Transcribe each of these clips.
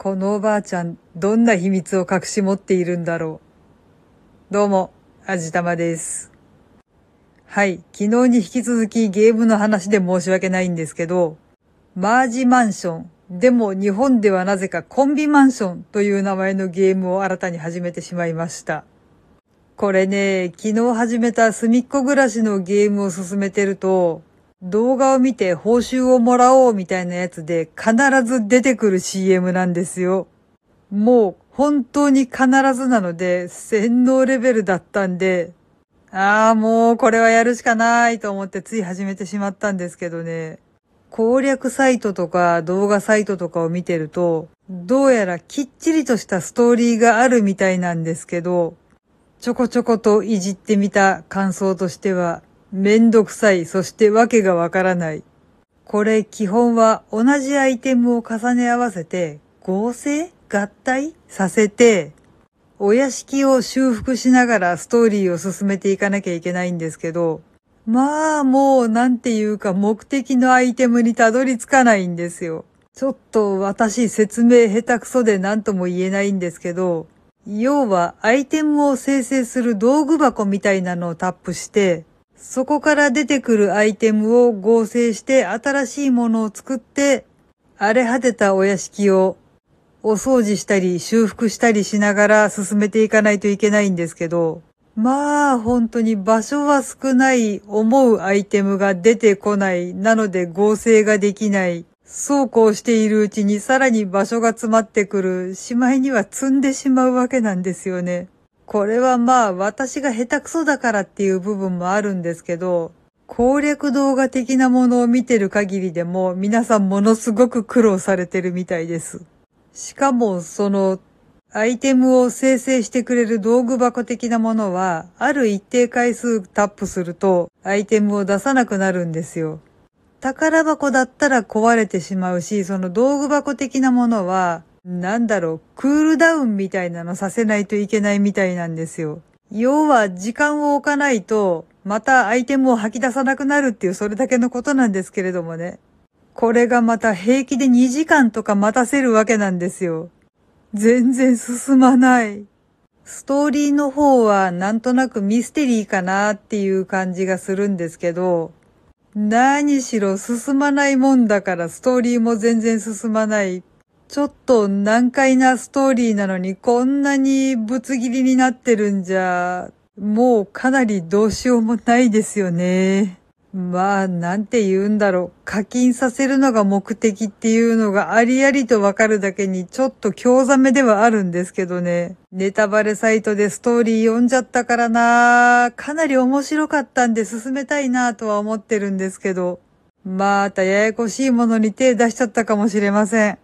このおばあちゃん、どんな秘密を隠し持っているんだろう。どうも、あじたまです。はい、昨日に引き続きゲームの話で申し訳ないんですけど、マージマンション、でも日本ではなぜかコンビマンションという名前のゲームを新たに始めてしまいました。これね、昨日始めた隅っこ暮らしのゲームを進めてると、動画を見て報酬をもらおうみたいなやつで必ず出てくる CM なんですよ。もう本当に必ずなので洗脳レベルだったんで、ああもうこれはやるしかないと思ってつい始めてしまったんですけどね。攻略サイトとか動画サイトとかを見てると、どうやらきっちりとしたストーリーがあるみたいなんですけど、ちょこちょこといじってみた感想としては、めんどくさい、そしてわけがわからない。これ基本は同じアイテムを重ね合わせて合成合体させてお屋敷を修復しながらストーリーを進めていかなきゃいけないんですけど、まあもうなんていうか目的のアイテムにたどり着かないんですよ。ちょっと私説明下手くそで何とも言えないんですけど、要はアイテムを生成する道具箱みたいなのをタップして、そこから出てくるアイテムを合成して新しいものを作って、荒れ果てたお屋敷をお掃除したり修復したりしながら進めていかないといけないんですけど、まあ本当に場所は少ない思うアイテムが出てこない。なので合成ができない。そうこうしているうちにさらに場所が詰まってくる。しまいには積んでしまうわけなんですよね。これはまあ私が下手くそだからっていう部分もあるんですけど、攻略動画的なものを見てる限りでも皆さんものすごく苦労されてるみたいです。しかもそのアイテムを生成してくれる道具箱的なものは、ある一定回数タップすると、アイテムを出さなくなるんですよ。宝箱だったら壊れてしまうし、その道具箱的なものは、なんだろう、クールダウンみたいなのさせないといけないみたいなんですよ。要は時間を置かないと、またアイテムを吐き出さなくなるっていうそれだけのことなんですけれどもね。これがまた平気で2時間とか待たせるわけなんですよ。全然進まない。ストーリーの方はなんとなくミステリーかなっていう感じがするんですけど、何しろ進まないもんだからストーリーも全然進まないちょっと難解なストーリーなのにこんなにぶつ切りになってるんじゃ、もうかなりどうしようもないですよね。まあ、なんて言うんだろう。課金させるのが目的っていうのがありありとわかるだけにちょっと興ざめではあるんですけどね。ネタバレサイトでストーリー読んじゃったからなかなり面白かったんで進めたいなとは思ってるんですけど。またややこしいものに手出しちゃったかもしれません。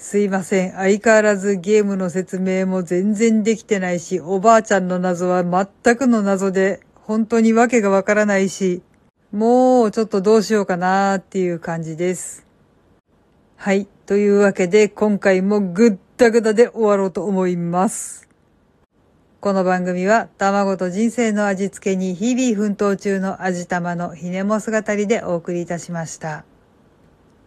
すいません。相変わらずゲームの説明も全然できてないし、おばあちゃんの謎は全くの謎で、本当にわけがわからないし、もうちょっとどうしようかなーっていう感じです。はい。というわけで、今回もぐったぐだで終わろうと思います。この番組は、卵と人生の味付けに日々奮闘中の味玉のひねも姿りでお送りいたしました。